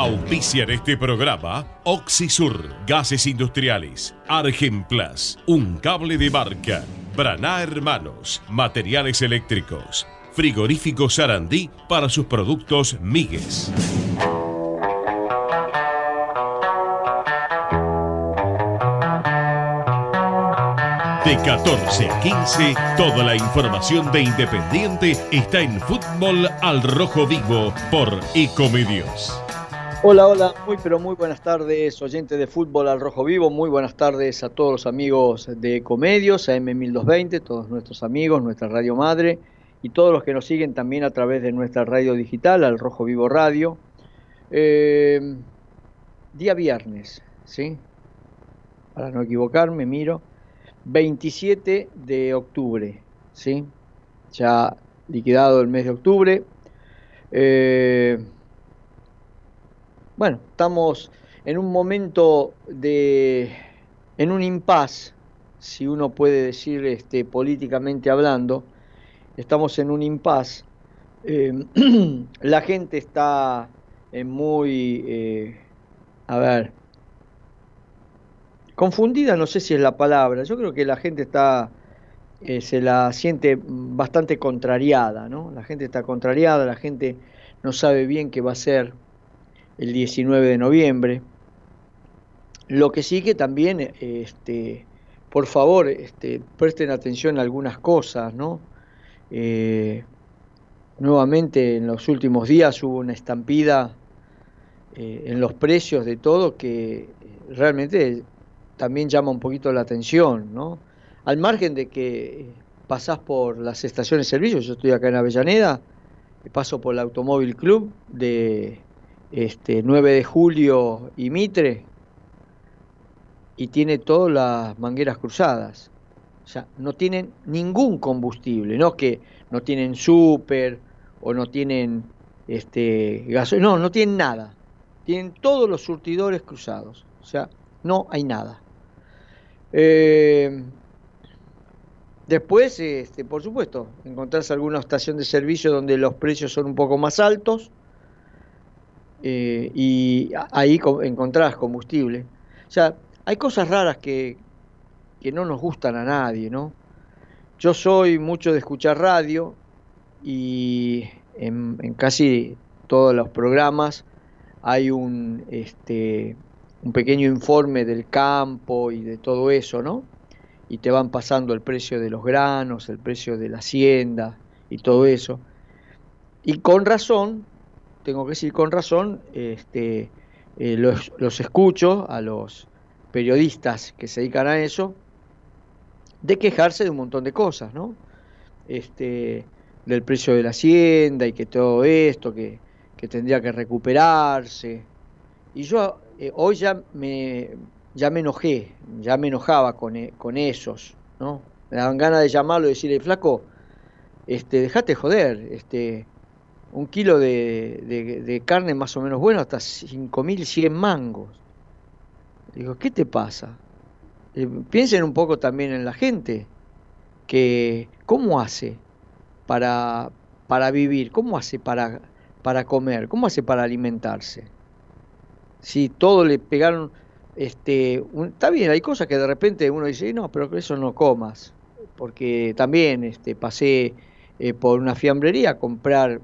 Auspician este programa Oxisur, Gases Industriales, Argenplas, Un Cable de Marca, Braná Hermanos, Materiales Eléctricos, Frigorífico Sarandí para sus productos Migues. De 14 a 15, toda la información de Independiente está en Fútbol al Rojo Vivo por Ecomedios. Hola, hola, muy pero muy buenas tardes, oyentes de Fútbol al Rojo Vivo, muy buenas tardes a todos los amigos de Ecomedios, a M1220, todos nuestros amigos, nuestra radio madre y todos los que nos siguen también a través de nuestra radio digital, al Rojo Vivo Radio. Eh, día viernes, ¿sí? Para no equivocarme, miro. 27 de octubre, ¿sí? Ya liquidado el mes de octubre. Eh, bueno, estamos en un momento de, en un impas, si uno puede decir este, políticamente hablando, estamos en un impas. Eh, la gente está en muy, eh, a ver, confundida, no sé si es la palabra, yo creo que la gente está, eh, se la siente bastante contrariada, ¿no? La gente está contrariada, la gente no sabe bien qué va a ser el 19 de noviembre. Lo que sí que también, este, por favor, este, presten atención a algunas cosas, ¿no? Eh, nuevamente en los últimos días hubo una estampida eh, en los precios de todo que realmente también llama un poquito la atención, ¿no? Al margen de que pasás por las estaciones de servicio, yo estoy acá en Avellaneda, paso por el Automóvil Club de este, 9 de julio y Mitre, y tiene todas las mangueras cruzadas. O sea, no tienen ningún combustible, no que no tienen súper o no tienen este, gasolina, no, no tienen nada. Tienen todos los surtidores cruzados. O sea, no hay nada. Eh, después, este, por supuesto, encontrás alguna estación de servicio donde los precios son un poco más altos eh, y ahí encontrás combustible. O sea, hay cosas raras que, que no nos gustan a nadie, ¿no? Yo soy mucho de escuchar radio y en, en casi todos los programas hay un, este, un pequeño informe del campo y de todo eso, ¿no? Y te van pasando el precio de los granos, el precio de la hacienda y todo eso. Y con razón, tengo que decir con razón, este, eh, los, los escucho a los periodistas que se dedican a eso, de quejarse de un montón de cosas, ¿no? Este, del precio de la hacienda y que todo esto, que, que tendría que recuperarse. Y yo eh, hoy ya me, ya me enojé, ya me enojaba con, e, con esos, ¿no? Me daban ganas de llamarlo y decirle, flaco, este, dejate joder, este, un kilo de, de, carne más o menos bueno hasta 5.100 mangos. Digo, ¿qué te pasa? Eh, piensen un poco también en la gente, que cómo hace para, para vivir, cómo hace para, para comer, cómo hace para alimentarse si todo le pegaron, este, está bien, hay cosas que de repente uno dice, no, pero eso no comas, porque también este, pasé eh, por una fiambrería a comprar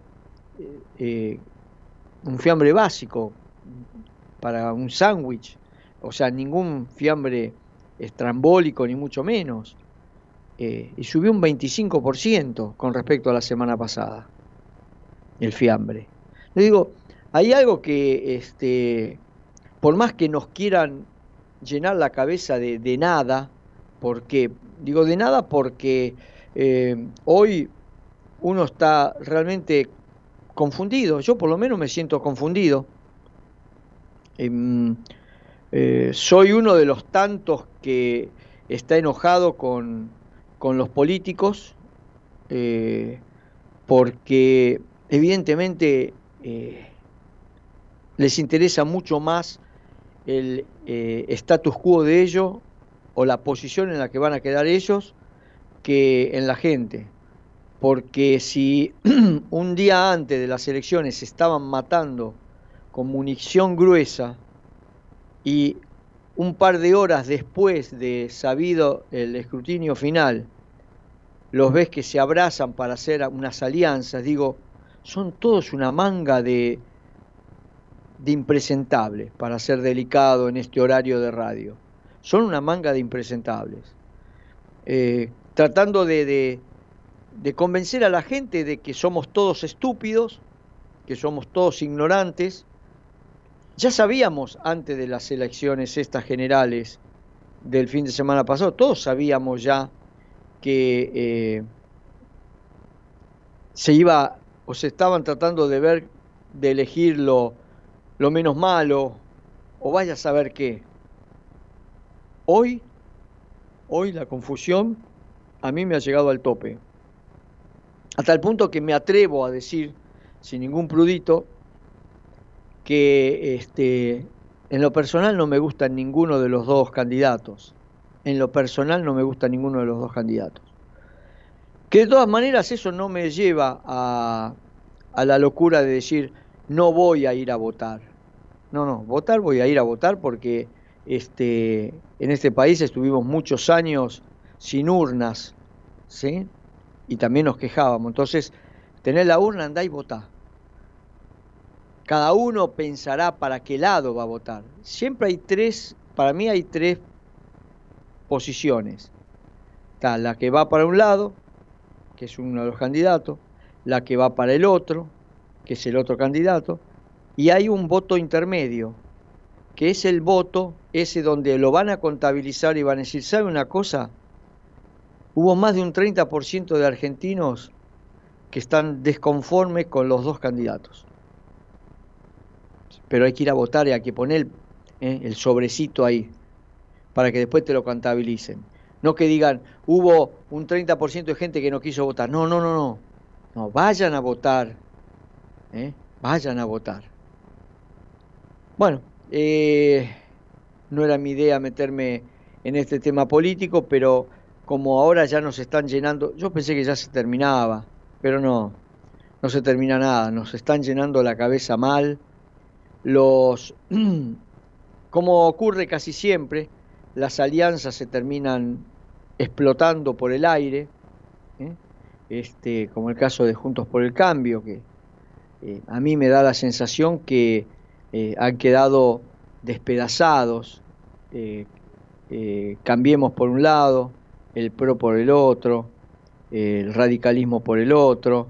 eh, un fiambre básico para un sándwich, o sea, ningún fiambre estrambólico ni mucho menos, eh, y subió un 25% con respecto a la semana pasada, el fiambre. Le digo, hay algo que este, por más que nos quieran llenar la cabeza de, nada, porque, digo de nada porque eh, hoy uno está realmente confundido, yo por lo menos me siento confundido. Em, eh, soy uno de los tantos que está enojado con, los políticos eh, porque evidentemente les interesa mucho más el eh, status quo de ellos o la posición en la que van a quedar ellos que en la gente. Porque si un día antes de las elecciones se estaban matando con munición gruesa y un par de horas después de sabido el escrutinio final, los ves que se abrazan para hacer unas alianzas, digo, son todos una manga de, de impresentables, para ser delicado en este horario de radio. Son una manga de impresentables. Eh, tratando de, de convencer a la gente de que somos todos estúpidos, que somos todos ignorantes. Ya sabíamos antes de las elecciones estas generales del fin de semana pasado, todos sabíamos ya que eh, se iba o se estaban tratando de ver, de elegir lo, lo menos malo, o vaya a saber qué. Hoy, hoy la confusión a mí me ha llegado al tope. Hasta el punto que me atrevo a decir, sin ningún prudito, que este, en lo personal no me gusta ninguno de los dos candidatos. En lo personal no me gusta ninguno de los dos candidatos. Que de todas maneras eso no me lleva a, a la locura de decir no voy a ir a votar. No, no, votar voy a ir a votar porque este, en este país estuvimos muchos años sin urnas, ¿sí? Y también nos quejábamos. Entonces, tener la urna, andá y votá. Cada uno pensará para qué lado va a votar. Siempre hay tres, para mí hay tres posiciones. Está la que va para un lado, que es uno de los candidatos, la que va para el otro, que es el otro candidato, y hay un voto intermedio, que es el voto ese donde lo van a contabilizar y van a decir, ¿sabe una cosa? Hubo más de un 30% de argentinos que están desconformes con los dos candidatos. Pero hay que ir a votar y hay que poner eh, el sobrecito ahí para que después te lo contabilicen. No que digan, hubo un 30% de gente que no quiso votar. No, no, no, no. No, vayan a votar. ¿eh? Vayan a votar. Bueno, eh, no era mi idea meterme en este tema político, pero como ahora ya nos están llenando, yo pensé que ya se terminaba, pero no, no se termina nada, nos están llenando la cabeza mal, los, como ocurre casi siempre, las alianzas se terminan explotando por el aire, ¿eh? este, como el caso de Juntos por el Cambio, que eh, a mí me da la sensación que eh, han quedado despedazados, cambiemos por un lado, el PRO por el otro, el radicalismo por el otro.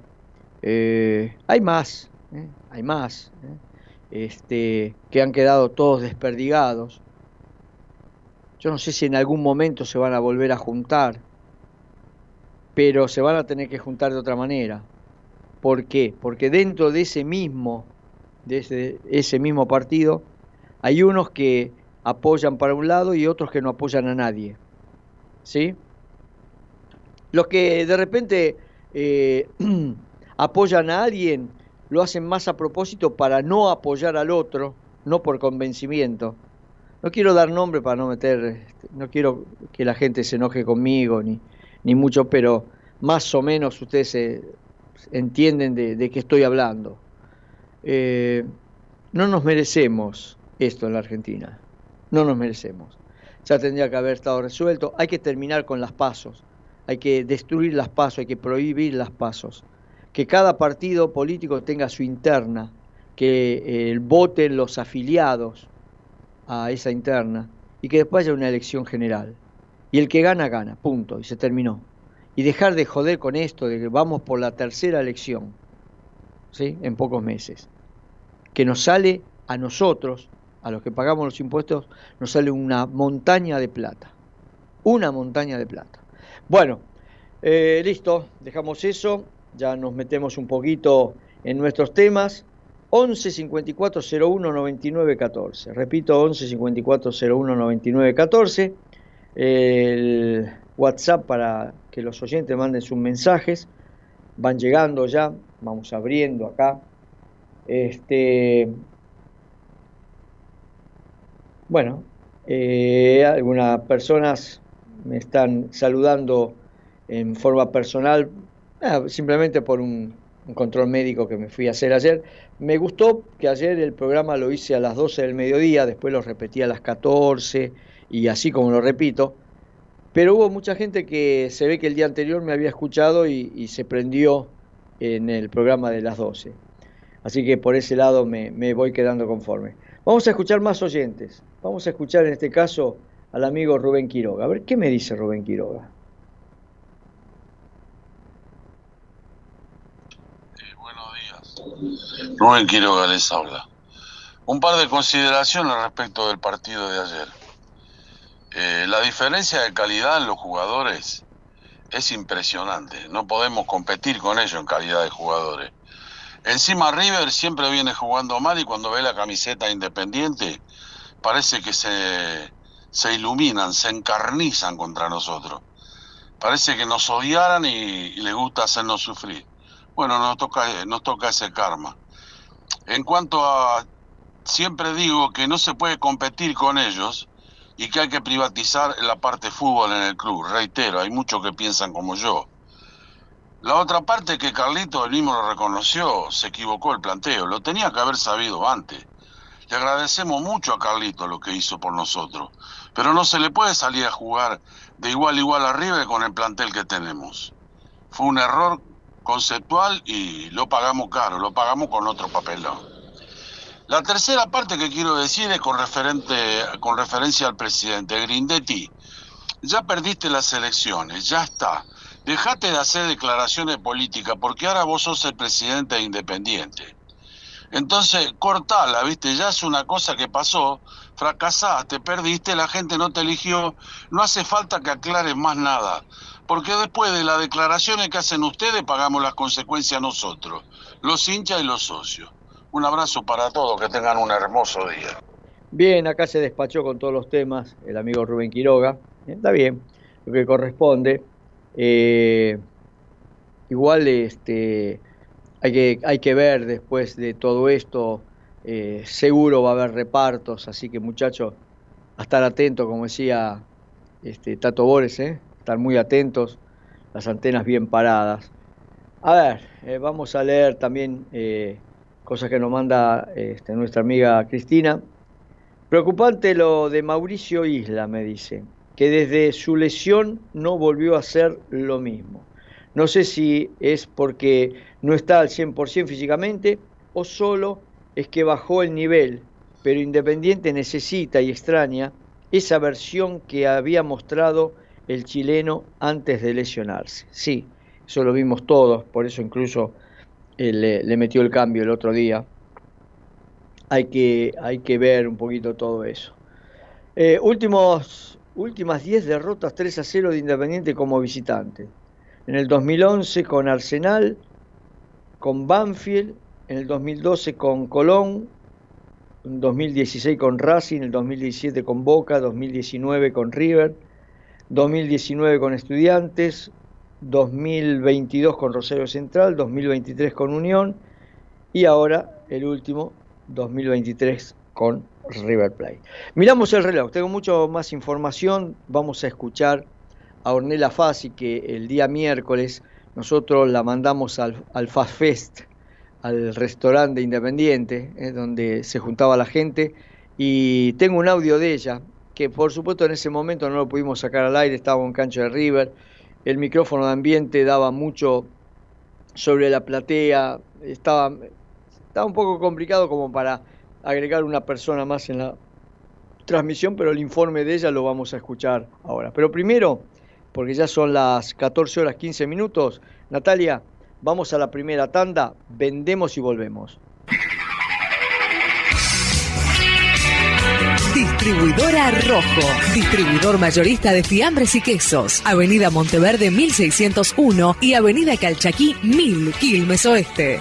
Eh, hay más, ¿eh? hay más, ¿eh? este, que han quedado todos desperdigados. Yo no sé si en algún momento se van a volver a juntar, pero se van a tener que juntar de otra manera. ¿Por qué? Porque dentro de ese mismo, de ese, ese mismo partido, hay unos que apoyan para un lado y otros que no apoyan a nadie. ¿Sí? Los que de repente eh, apoyan a alguien lo hacen más a propósito para no apoyar al otro, no por convencimiento. No quiero dar nombre para no meter, este, no quiero que la gente se enoje conmigo ni, ni mucho, pero más o menos ustedes entienden de, qué estoy hablando. Eh, no nos merecemos esto en la Argentina, no nos merecemos. Ya tendría que haber estado resuelto. Hay que terminar con las pasos hay que destruir las pasos, hay que prohibir las pasos. Que cada partido político tenga su interna, que eh, voten los afiliados a esa interna y que después haya una elección general. Y el que gana, gana, punto, y se terminó. Y dejar de joder con esto de que vamos por la tercera elección, ¿sí? En pocos meses. Que nos sale a nosotros, a los que pagamos los impuestos, nos sale una montaña de plata. Una montaña de plata. Bueno, eh, listo, dejamos eso, ya nos metemos un poquito en nuestros temas. 11 54 01 99 14. Repito, 11 54 01 99 14. El WhatsApp para que los oyentes manden sus mensajes. Van llegando ya, vamos abriendo acá. Este, bueno, eh, algunas personas me están saludando en forma personal, ah, simplemente por un, control médico que me fui a hacer ayer. Me gustó que ayer el programa lo hice a las 12 del mediodía, después lo repetí a las 14 y así como lo repito. Pero hubo mucha gente que se ve que el día anterior me había escuchado y, se prendió en el programa de las 12. Así que por ese lado me voy quedando conforme. Vamos a escuchar más oyentes. Vamos a escuchar en este caso al amigo Rubén Quiroga. A ver, ¿qué me dice Rubén Quiroga? Rubén Quiroga les habla. Un par de consideraciones respecto del partido de ayer. Eh, la diferencia de calidad en los jugadores es impresionante. No podemos competir con ellos en calidad de jugadores. Encima River siempre viene jugando mal y cuando ve la camiseta independiente parece que se, se iluminan, se encarnizan contra nosotros. Parece que nos odiaran y, les gusta hacernos sufrir. Bueno, nos toca, nos toca ese karma. En cuanto a, siempre digo que no se puede competir con ellos y que hay que privatizar la parte fútbol en el club. Reitero, hay muchos que piensan como yo. La otra parte que Carlito él mismo lo reconoció, se equivocó el planteo, lo tenía que haber sabido antes. Le agradecemos mucho a Carlito lo que hizo por nosotros, pero no se le puede salir a jugar de igual a igual arriba con el plantel que tenemos. Fue un error conceptual y lo pagamos caro, lo pagamos con otro papelón. La tercera parte que quiero decir es con, referente, con referencia al presidente Grindetti. Ya perdiste las elecciones, ya está. Dejate de hacer declaraciones políticas porque ahora vos sos el presidente independiente. Entonces, cortala, ¿viste? Ya es una cosa que pasó, fracasaste, perdiste, la gente no te eligió, no hace falta que aclares más nada porque después de las declaraciones que hacen ustedes pagamos las consecuencias nosotros, los hinchas y los socios. Un abrazo para todos, que tengan un hermoso día. Bien, acá se despachó con todos los temas el amigo Rubén Quiroga. Está bien, lo que corresponde. Eh, igual este, hay, que, hay que ver después de todo esto, eh, seguro va a haber repartos, así que muchachos, a estar atentos, como decía este, Tato Bores, ¿eh? estar muy atentos, las antenas bien paradas. A ver, eh, vamos a leer también eh, cosas que nos manda este, nuestra amiga Cristina. Preocupante lo de Mauricio Isla, me dice, que desde su lesión no volvió a ser lo mismo. No sé si es porque no está al 100% físicamente o solo es que bajó el nivel, pero Independiente necesita y extraña esa versión que había mostrado el chileno antes de lesionarse. Sí, eso lo vimos todos, por eso incluso eh, le, metió el cambio el otro día. Hay que, hay que ver un poquito todo eso. Eh, últimos, últimas 10 derrotas 3 a 0 de Independiente como visitante. En el 2011 con Arsenal, con Banfield, en el 2012 con Colón, en 2016 con Racing, en el 2017 con Boca, 2019 con River, 2019 con Estudiantes, 2022 con Rosario Central, 2023 con Unión y ahora el último, 2023 con River Plate. Miramos el reloj, tengo mucho más información, vamos a escuchar a Ornella Fassi que el día miércoles nosotros la mandamos al, al Fast Fest, al restaurante Independiente, eh, donde se juntaba la gente, y tengo un audio de ella que por supuesto en ese momento no lo pudimos sacar al aire, estaba en cancho de River, el micrófono de ambiente daba mucho sobre la platea, estaba, estaba un poco complicado como para agregar una persona más en la transmisión, pero el informe de ella lo vamos a escuchar ahora. Pero primero, porque ya son las 14 horas 15 minutos, Natalia, vamos a la primera tanda, vendemos y volvemos. Distribuidora Rojo, distribuidor mayorista de fiambres y quesos. Avenida Monteverde 1601 y Avenida Calchaquí 1000, Quilmes Oeste.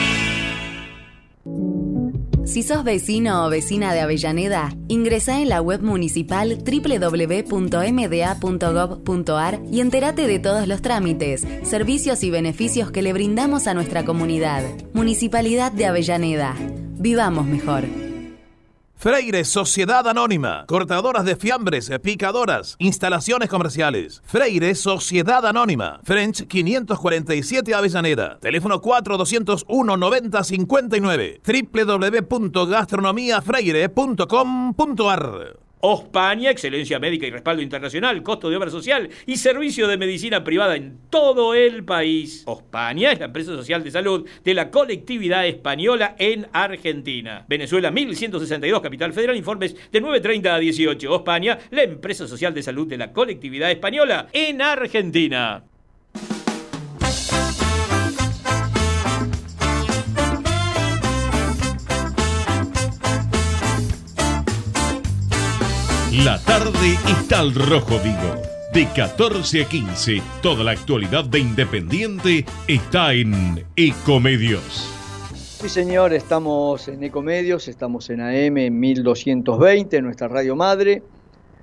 Si sos vecino o vecina de Avellaneda, ingresa en la web municipal www.mda.gov.ar y entérate de todos los trámites, servicios y beneficios que le brindamos a nuestra comunidad. Municipalidad de Avellaneda. Vivamos mejor. Freire Sociedad Anónima, cortadoras de fiambres, picadoras, instalaciones comerciales. Freire Sociedad Anónima, French 547 Avellaneda, teléfono 4201 9059, www.gastronomiafreire.com.ar. Ospaña, excelencia médica y respaldo internacional, costo de obra social y servicio de medicina privada en todo el país. Ospaña es la empresa social de salud de la colectividad española en Argentina. Venezuela 1162, Capital Federal, informes de 9.30 a 18. Ospaña, la empresa social de salud de la colectividad española en Argentina. La tarde está al rojo vivo. De 14 a 15, toda la actualidad de Independiente está en Ecomedios. Sí, señor, estamos en Ecomedios, estamos en AM 1220, nuestra radio madre.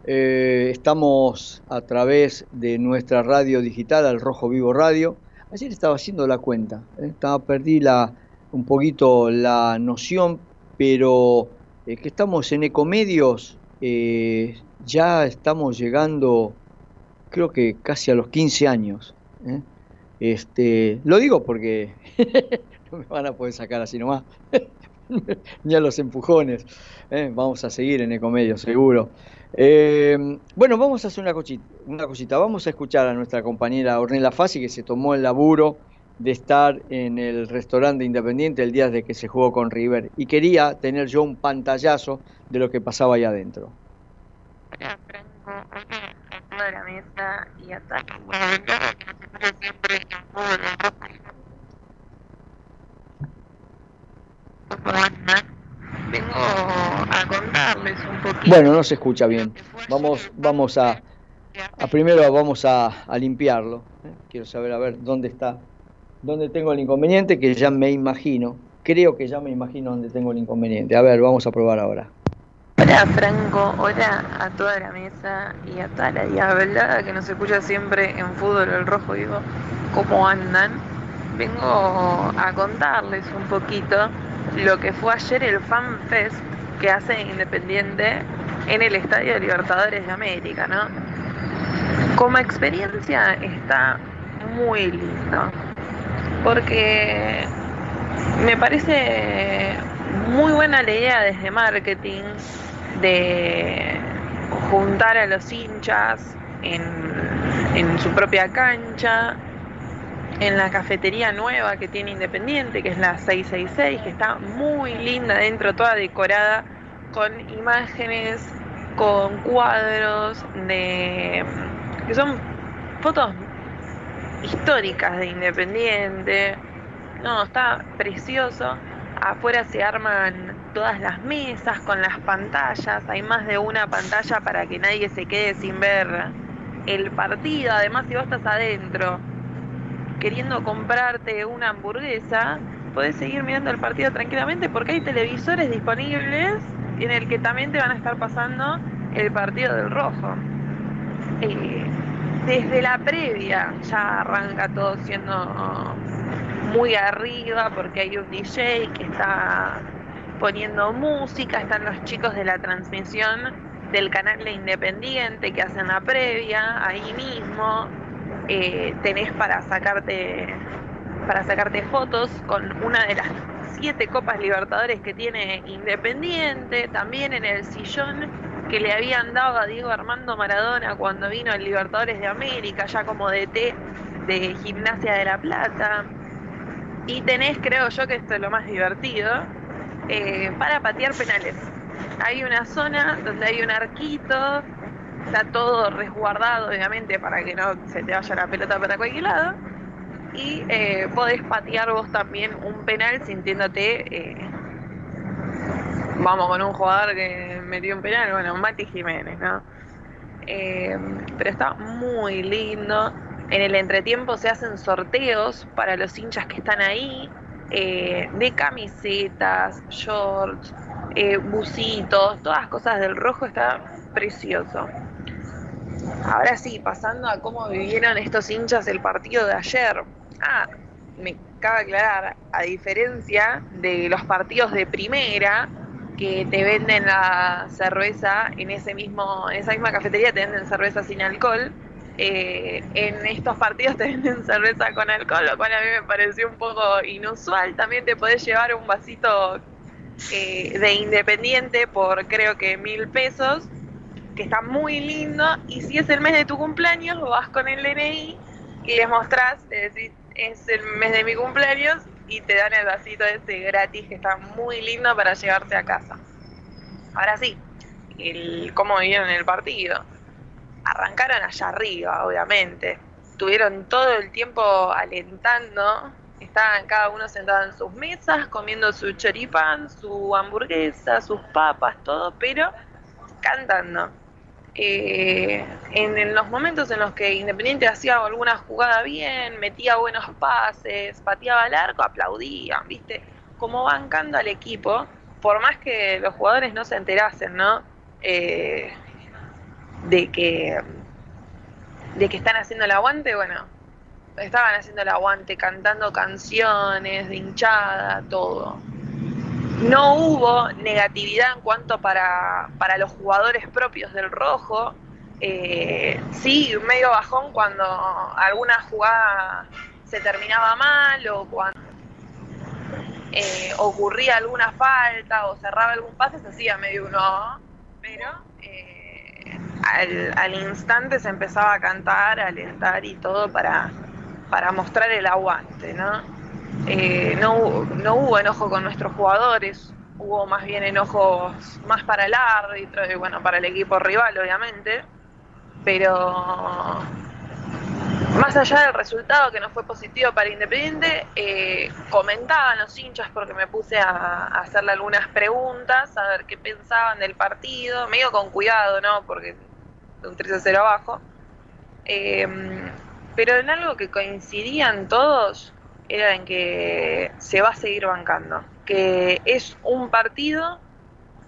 Eh, estamos a través de nuestra radio digital, al Rojo Vivo Radio. Ayer estaba haciendo la cuenta, ¿eh? estaba, perdí la, un poquito la noción, pero eh, que estamos en Ecomedios eh, ya estamos llegando, creo que casi a los 15 años. ¿eh? Este, lo digo porque no me van a poder sacar así nomás, ni a los empujones. ¿eh? Vamos a seguir en Ecomedio, seguro. bueno, vamos a hacer una cosita, una cosita. Vamos a escuchar a nuestra compañera Ornella Fassi, que se tomó el laburo de estar en el restaurante Independiente el día de que se jugó con River y quería tener yo un pantallazo de lo que pasaba ahí adentro. la mesa y Vengo a un poquito. Bueno, no se escucha bien. Vamos, vamos a, a primero vamos a, a limpiarlo. ¿eh? Quiero saber a ver dónde está dónde tengo el inconveniente, que ya me imagino. Creo que ya me imagino dónde tengo el inconveniente. A ver, vamos a probar ahora. Hola Franco, hola a toda la mesa y a toda la diablada que nos escucha siempre en Fútbol El Rojo, digo, ¿cómo andan? Vengo a contarles un poquito lo que fue ayer el Fan Fest que hace Independiente en el Estadio Libertadores de América, ¿no? Como experiencia está muy lindo porque me parece muy buena la idea desde marketing de juntar a los hinchas en, su propia cancha, en la cafetería nueva que tiene Independiente, que es la 666, que está muy linda dentro, toda decorada con imágenes, con cuadros de que son fotos históricas de Independiente. No, está precioso. Afuera se arman todas las mesas con las pantallas. Hay más de una pantalla para que nadie se quede sin ver el partido. Además, si vos estás adentro queriendo comprarte una hamburguesa, podés seguir mirando el partido tranquilamente porque hay televisores disponibles en el que también te van a estar pasando el partido del rojo. Eh, desde la previa ya arranca todo siendo muy arriba porque hay un DJ que está poniendo música, están los chicos de la transmisión del canal de Independiente que hacen la previa, ahí mismo eh, tenés para sacarte para sacarte fotos con una de las siete copas Libertadores que tiene Independiente, también en el sillón que le habían dado a Diego Armando Maradona cuando vino el Libertadores de América, ya como DT de Gimnasia de la Plata. Y tenés, creo yo que esto es lo más divertido, eh, para patear penales. Hay una zona donde hay un arquito, está todo resguardado obviamente para que no se te vaya la pelota para cualquier lado. Y eh, podés patear vos también un penal sintiéndote... Eh, vamos con un jugador que metió un penal, bueno, Mati Jiménez, ¿no? Eh, pero está muy lindo. En el entretiempo se hacen sorteos para los hinchas que están ahí, eh, de camisetas, shorts, eh, bucitos, todas cosas del rojo, está precioso. Ahora sí, pasando a cómo vivieron estos hinchas el partido de ayer. Ah, me cabe aclarar, a diferencia de los partidos de primera, que te venden la cerveza en ese mismo, en esa misma cafetería te venden cerveza sin alcohol. Eh, en estos partidos te venden cerveza con alcohol, lo cual a mí me pareció un poco inusual. También te podés llevar un vasito eh, de independiente por creo que mil pesos, que está muy lindo. Y si es el mes de tu cumpleaños, vas con el DNI y les mostrás, le decís, es el mes de mi cumpleaños y te dan el vasito ese gratis que está muy lindo para llevarte a casa. Ahora sí, el, cómo vivieron el partido. Arrancaron allá arriba, obviamente. Tuvieron todo el tiempo alentando. Estaban cada uno sentado en sus mesas, comiendo su choripán, su hamburguesa, sus papas, todo, pero cantando. Eh, en, los momentos en los que Independiente hacía alguna jugada bien, metía buenos pases, pateaba el arco, aplaudían, ¿viste? Como bancando al equipo, por más que los jugadores no se enterasen, ¿no? Eh, de que de que están haciendo el aguante, bueno, estaban haciendo el aguante, cantando canciones de hinchada, todo no hubo negatividad en cuanto para, para los jugadores propios del rojo. Eh, sí, medio bajón cuando alguna jugada se terminaba mal o cuando eh, ocurría alguna falta o cerraba algún pase, se hacía medio uno, pero eh, al, al, instante se empezaba a cantar, a alentar y todo para, para mostrar el aguante, ¿no? Eh, no, no hubo enojo con nuestros jugadores, hubo más bien enojos más para el árbitro y bueno, para el equipo rival obviamente, pero más allá del resultado que no fue positivo para Independiente, eh, comentaban los hinchas porque me puse a, hacerle algunas preguntas, a ver qué pensaban del partido, medio con cuidado, ¿no? Porque un 3 a 0 abajo. Eh, pero en algo que coincidían todos era en que se va a seguir bancando, que es un partido,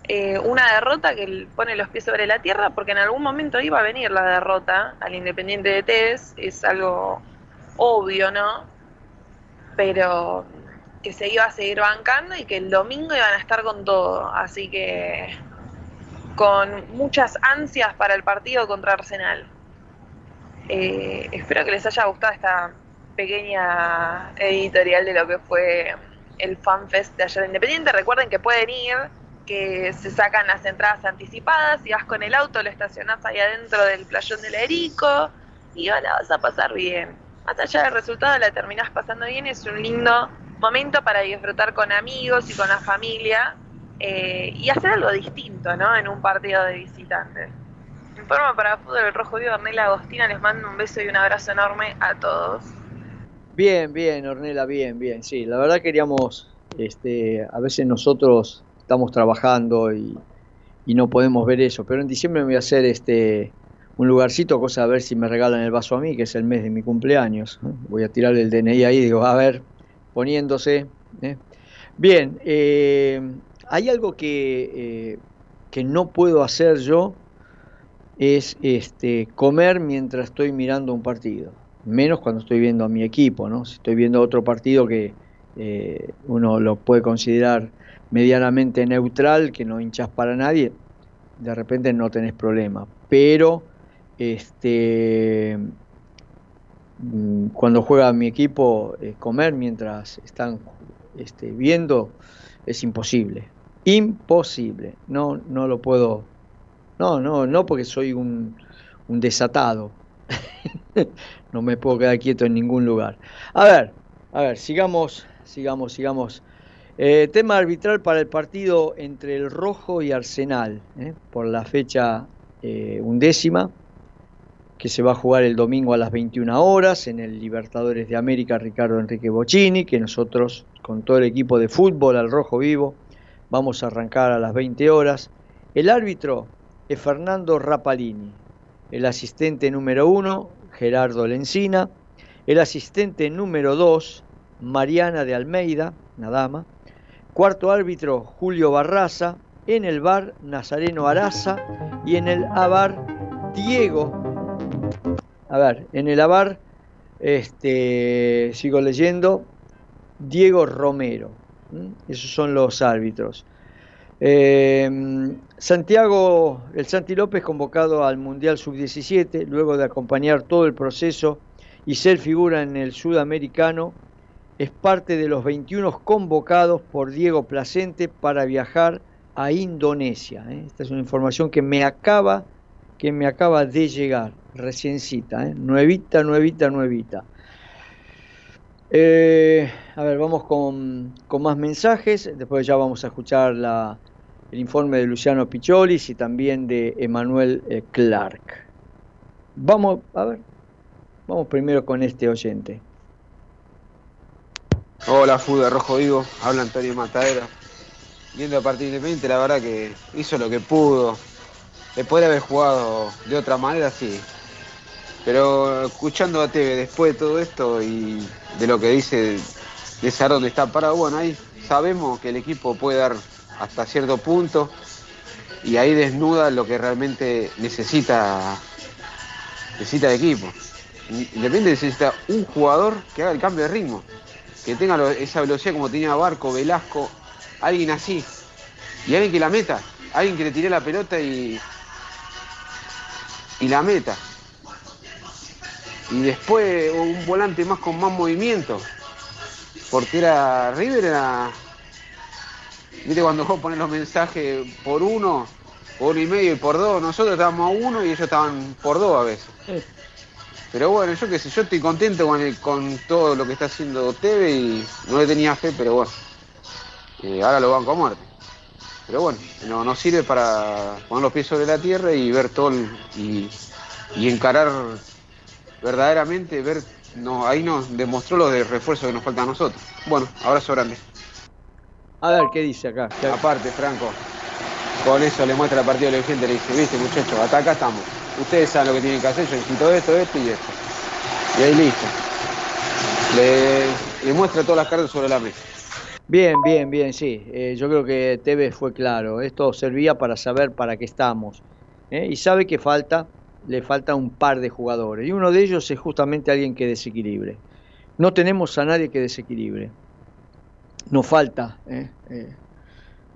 eh, una derrota que pone los pies sobre la tierra, porque en algún momento iba a venir la derrota al Independiente de Tevez, es algo obvio, ¿no? Pero que se iba a seguir bancando y que el domingo iban a estar con todo, así que con muchas ansias para el partido contra Arsenal. Eh, espero que les haya gustado esta pequeña editorial de lo que fue el FanFest de ayer Independiente. Recuerden que pueden ir, que se sacan las entradas anticipadas, y vas con el auto, lo estacionás ahí adentro del playón del Erico y ahora vas a pasar bien. más allá del resultado la terminás pasando bien, es un lindo momento para disfrutar con amigos y con la familia eh, y hacer algo distinto, ¿no? En un partido de visitantes. Informo para Fútbol el Rojo Vivo, Ornella Agostina, les mando un beso y un abrazo enorme a todos. Bien, bien, Ornella, bien, bien, sí, la verdad queríamos, este, a veces nosotros estamos trabajando y, y no podemos ver eso, pero en diciembre me voy a hacer este un lugarcito, cosa a ver si me regalan el vaso a mí, que es el mes de mi cumpleaños. Voy a tirar el DNI ahí, digo, a ver, poniéndose. ¿eh? Bien, eh, hay algo que, eh, que no puedo hacer yo, es este, comer mientras estoy mirando un partido, menos cuando estoy viendo a mi equipo, ¿no? Si estoy viendo otro partido que uno lo puede considerar medianamente neutral, que no hinchas para nadie, de repente no tenés problema. Pero este, mm, cuando juega mi equipo, eh, comer mientras están este, viendo es imposible. Imposible. No, no lo puedo. No, no, no porque soy un desatado. no me puedo quedar quieto en ningún lugar. A ver, a ver, sigamos, sigamos, sigamos. Eh, tema arbitral para el partido entre el Rojo y Arsenal, eh, por la fecha undécima que se va a jugar el domingo a las 21 horas en el Libertadores de América Ricardo Enrique Bocini, que nosotros con todo el equipo de fútbol al rojo vivo vamos a arrancar a las 20 horas. El árbitro es Fernando Rapalini, el asistente número 1 Gerardo Lencina, el asistente número 2 Mariana de Almeida, una dama, cuarto árbitro Julio Barraza, en el bar Nazareno Araza y en el ABAR Diego a ver, en el AVAR, este, sigo leyendo, Diego Romero. Esos son los árbitros. Em, Santiago, el Santi López convocado al Mundial Sub-17, luego de acompañar todo el proceso y ser figura en el sudamericano, es parte de los 21 convocados por Diego Placente para viajar a Indonesia. ¿eh? Esta es una información que me acaba, que me acaba de llegar reciencita, ¿eh? nuevita, nuevita, nuevita. Eh, a ver, vamos con, más mensajes, después ya vamos a escuchar la, el informe de Luciano Picholis y también de Emanuel eh, Clark. Vamos, a ver, vamos primero con este oyente. Hola, Fuda Rojo Vivo, habla Antonio Matadero. Viendo a partir de 20, la verdad que hizo lo que pudo. Le puede haber jugado de otra manera, sí, pero escuchando a TV después de todo esto y de lo que dice de saber dónde está parado, bueno, ahí sabemos que el equipo puede dar hasta cierto punto y ahí desnuda lo que realmente necesita necesita el equipo. Independiente necesita un jugador que haga el cambio de ritmo, que tenga esa velocidad como tenía Barco, Velasco, alguien así. Y alguien que la meta, alguien que le tire la pelota y, y la meta y después un volante más con más movimiento. Porque era River era. Viste cuando vos pones los mensajes por uno, por uno y medio y por dos, nosotros estábamos a uno y ellos estaban por dos a veces. Pero bueno, yo qué sé, yo estoy contento con, con todo lo que está haciendo Teve y no le tenía fe, pero bueno, eh, ahora lo banco a muerte. Pero bueno, no, nos sirve para poner los pies sobre la tierra y ver todo y, y encarar verdaderamente ver, no, ahí nos demostró lo de refuerzo que nos falta a nosotros. Bueno, abrazo grande. A ver, ¿qué dice acá? Aparte, Franco, con eso le muestra la partida de la gente, le dice, viste muchachos, hasta acá estamos. Ustedes saben lo que tienen que hacer, yo necesito esto, esto y esto. Y ahí listo. Le, muestra todas las cartas sobre la mesa. Bien, bien, bien, sí. Eh, yo creo que Tevez fue claro. Esto servía para saber para qué estamos. ¿eh? Y sabe que falta le falta un par de jugadores y uno de ellos es justamente alguien que desequilibre. No tenemos a nadie que desequilibre. Nos falta ¿eh? Eh,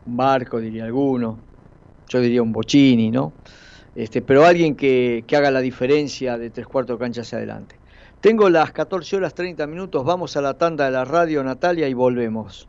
un barco, diría alguno, yo diría un bochini, ¿no? Este, pero alguien que, que haga la diferencia de tres cuartos de hacia adelante. Tengo las 14 horas 30 minutos, vamos a la tanda de la radio Natalia y volvemos.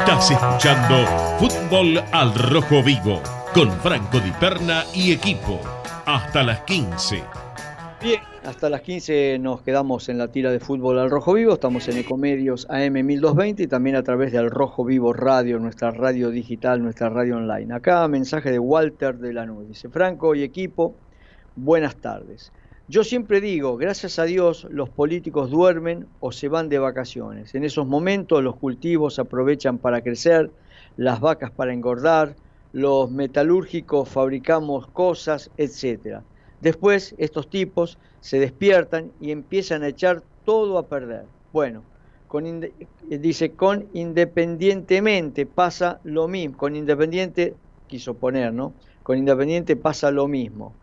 Estás escuchando Fútbol al Rojo Vivo con Franco Di Perna y equipo. Hasta las 15. Bien, hasta las 15 nos quedamos en la tira de fútbol al Rojo Vivo. Estamos en Ecomedios AM 1220 y también a través de Al Rojo Vivo Radio, nuestra radio digital, nuestra radio online. Acá mensaje de Walter de la Nube. Dice Franco y equipo, buenas tardes. Yo siempre digo, gracias a Dios los políticos duermen o se van de vacaciones. En esos momentos los cultivos aprovechan para crecer, las vacas para engordar, los metalúrgicos fabricamos cosas, etc. Después estos tipos se despiertan y empiezan a echar todo a perder. Bueno, dice con independientemente pasa lo mismo, con independiente quiso poner, ¿no? Con independiente pasa lo mismo.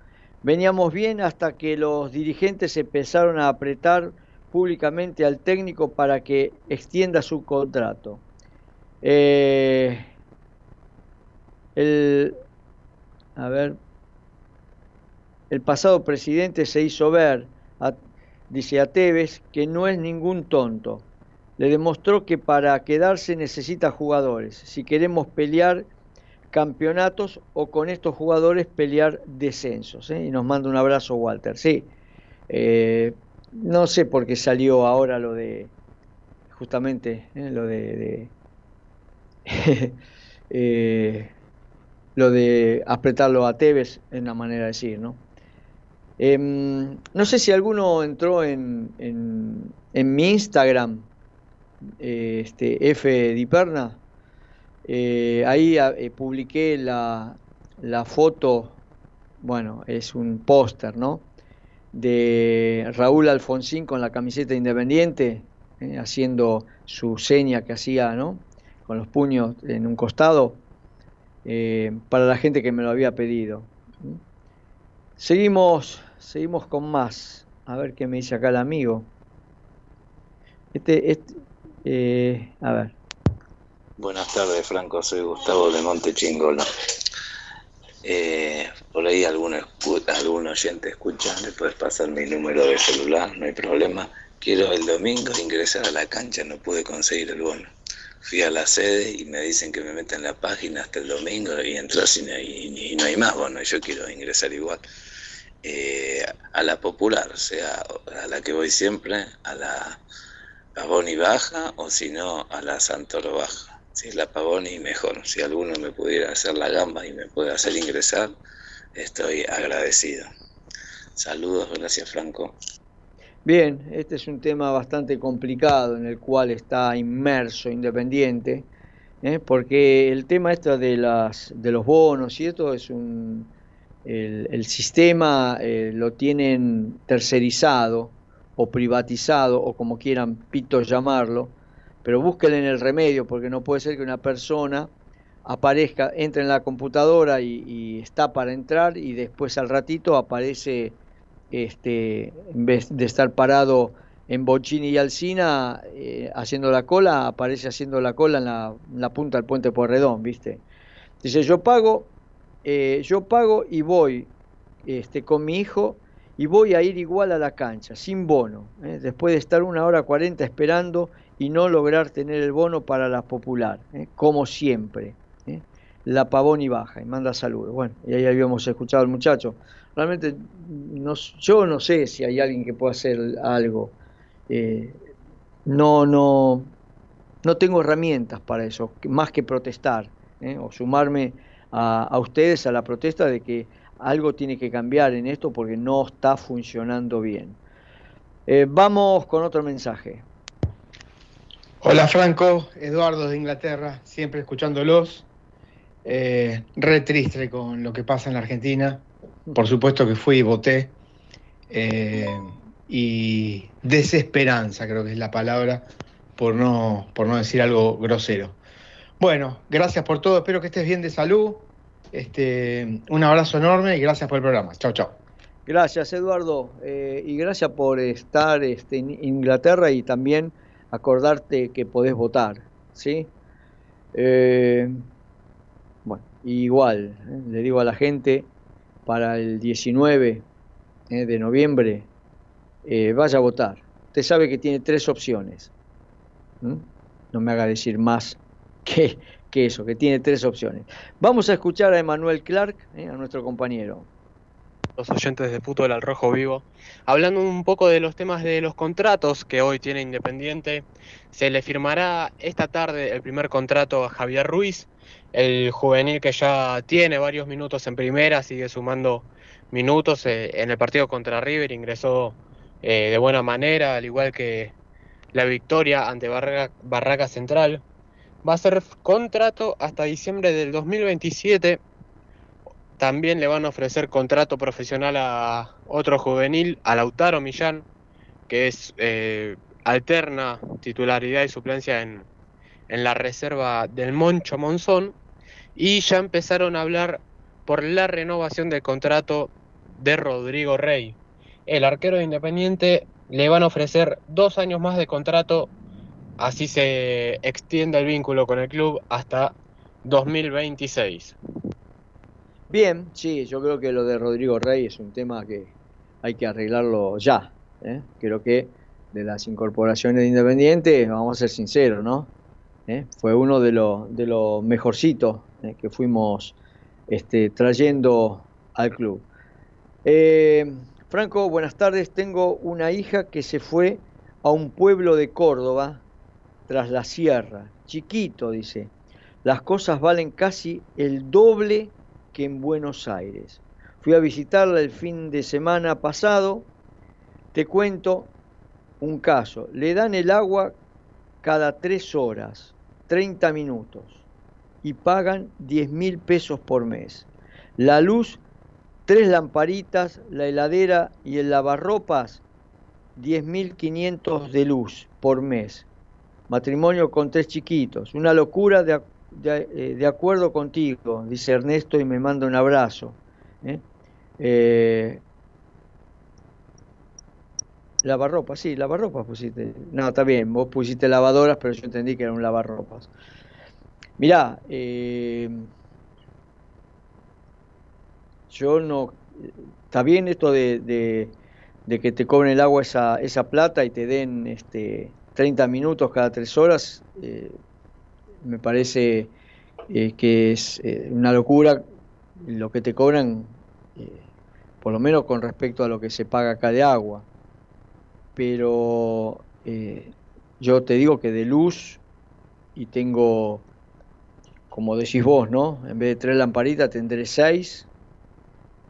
Veníamos bien hasta que los dirigentes empezaron a apretar públicamente al técnico para que extienda su contrato. Eh, el, a ver, el pasado presidente se hizo ver, dice a Tevez, que no es ningún tonto. Le demostró que para quedarse necesita jugadores. Si queremos pelear campeonatos o con estos jugadores pelear descensos. ¿eh? Y nos manda un abrazo Walter. Sí, eh, no sé por qué salió ahora lo de, justamente, ¿eh? lo de, lo de apretarlo a Tevez, es una manera de decir, ¿no? Em, no sé si alguno entró en, en, en mi Instagram, este F Diperna. Eh, ahí ah, eh, publiqué la, foto, bueno, es un póster, ¿no? De Raúl Alfonsín con la camiseta independiente, eh, haciendo su seña que hacía, ¿no? Con los puños en un costado, para la gente que me lo había pedido. Seguimos, seguimos con más. A ver qué me dice acá el amigo. Este, este, a ver. Buenas tardes, Franco. Soy Gustavo de Monte Chingolo. Eh, por ahí algún, algún oyente escucha, le puedes pasar mi número de celular, no hay problema. Quiero el domingo ingresar a la cancha, no pude conseguir el bono. Fui a la sede y me dicen que me metan la página hasta el domingo y no hay, y no hay más bono. Yo quiero ingresar igual. Eh, a la popular, o sea, a la que voy siempre, a la Pavoni baja o si no a la Santoro baja. Si la Pavoni, mejor. Si alguno me pudiera hacer la gamba y me puede hacer ingresar, estoy agradecido. Saludos, gracias Franco. Bien, este es un tema bastante complicado en el cual está inmerso Independiente, ¿eh? porque el tema este de, las, de los bonos y esto es un... El, el sistema eh, lo tienen tercerizado o privatizado o como quieran pitos llamarlo, pero búsquenle en el remedio porque no puede ser que una persona aparezca, entre en la computadora y, está para entrar y después al ratito aparece este, en vez de estar parado en Bochini y Alcina eh, haciendo la cola, aparece haciendo la cola en la, en la punta del puente Porredón, ¿viste? Dice, yo pago, eh, yo pago y voy este, con mi hijo y voy a ir igual a la cancha, sin bono, ¿eh? después de estar una hora cuarenta esperando y no lograr tener el bono para la popular, ¿eh? como siempre. ¿eh? La Pavón y Baja, y manda saludos. Bueno, y ahí habíamos escuchado al muchacho. Realmente, no, yo no sé si hay alguien que pueda hacer algo. Eh, no, no, no tengo herramientas para eso, más que protestar, o sumarme a, ustedes a la protesta de que algo tiene que cambiar en esto porque no está funcionando bien. Vamos con otro mensaje. Hola Franco, Eduardo de Inglaterra, siempre escuchándolos. Eh, re triste con lo que pasa en la Argentina. Por supuesto que fui y voté. Eh, y desesperanza creo que es la palabra, por no, por no decir algo grosero. Bueno, gracias por todo, espero que estés bien de salud. Este, un abrazo enorme y gracias por el programa. Chao, chao. Gracias, Eduardo, eh, y gracias por estar este, en Inglaterra y también acordarte que podés votar, ¿sí? Eh, bueno, igual, eh, le digo a la gente, para el 19 eh, de noviembre, eh, vaya a votar. Usted sabe que tiene tres opciones. No me haga decir más que, que eso, que tiene tres opciones. Vamos a escuchar a Emanuel Clark, a nuestro compañero. Los oyentes de Fútbol al Rojo Vivo. Hablando un poco de los temas de los contratos que hoy tiene Independiente, se le firmará esta tarde el primer contrato a Javier Ruiz, el juvenil que ya tiene varios minutos en primera, sigue sumando minutos eh, en el partido contra River, ingresó eh, de buena manera, al igual que la victoria ante Barraca, Barraca Central. Va a ser contrato hasta diciembre del 2027 también le van a ofrecer contrato profesional a otro juvenil, a Lautaro Millán, que es eh, alterna titularidad y suplencia en, en la reserva del Moncho Monzón. Y ya empezaron a hablar por la renovación del contrato de Rodrigo Rey. El arquero de Independiente le van a ofrecer dos años más de contrato, así se extiende el vínculo con el club hasta 2026. Bien, sí, yo creo que lo de Rodrigo Rey es un tema que hay que arreglarlo ya. ¿eh? Creo que de las incorporaciones de Independiente, vamos a ser sinceros, ¿no? ¿Eh? Fue uno de los de mejorcitos ¿eh? que fuimos este, trayendo al club. Franco, buenas tardes. Tengo una hija que se fue a un pueblo de Córdoba tras la sierra. Chiquito, dice. Las cosas valen casi el doble que en Buenos Aires. Fui a visitarla el fin de semana pasado. Te cuento un caso. Le dan el agua cada tres horas, 30 minutos, y pagan 10 mil pesos por mes. La luz, tres lamparitas, la heladera y el lavarropas, 10.500 de luz por mes. Matrimonio con tres chiquitos. Una locura de, ac- de, eh, de acuerdo contigo, dice Ernesto y me manda un abrazo. ¿eh? Eh, lavarropas, sí, lavarropas pusiste. No, está bien, vos pusiste lavadoras, pero yo entendí que era un lavarropas. Mirá, eh, yo no. Está bien esto de, que te cobren el agua esa, plata y te den este, 30 minutos cada tres horas. eh, me parece eh, que es eh, una locura lo que te cobran, eh, por lo menos con respecto a lo que se paga acá de agua. Pero yo te digo que de luz y tengo, como decís vos, ¿no? En vez de tres lamparitas tendré seis.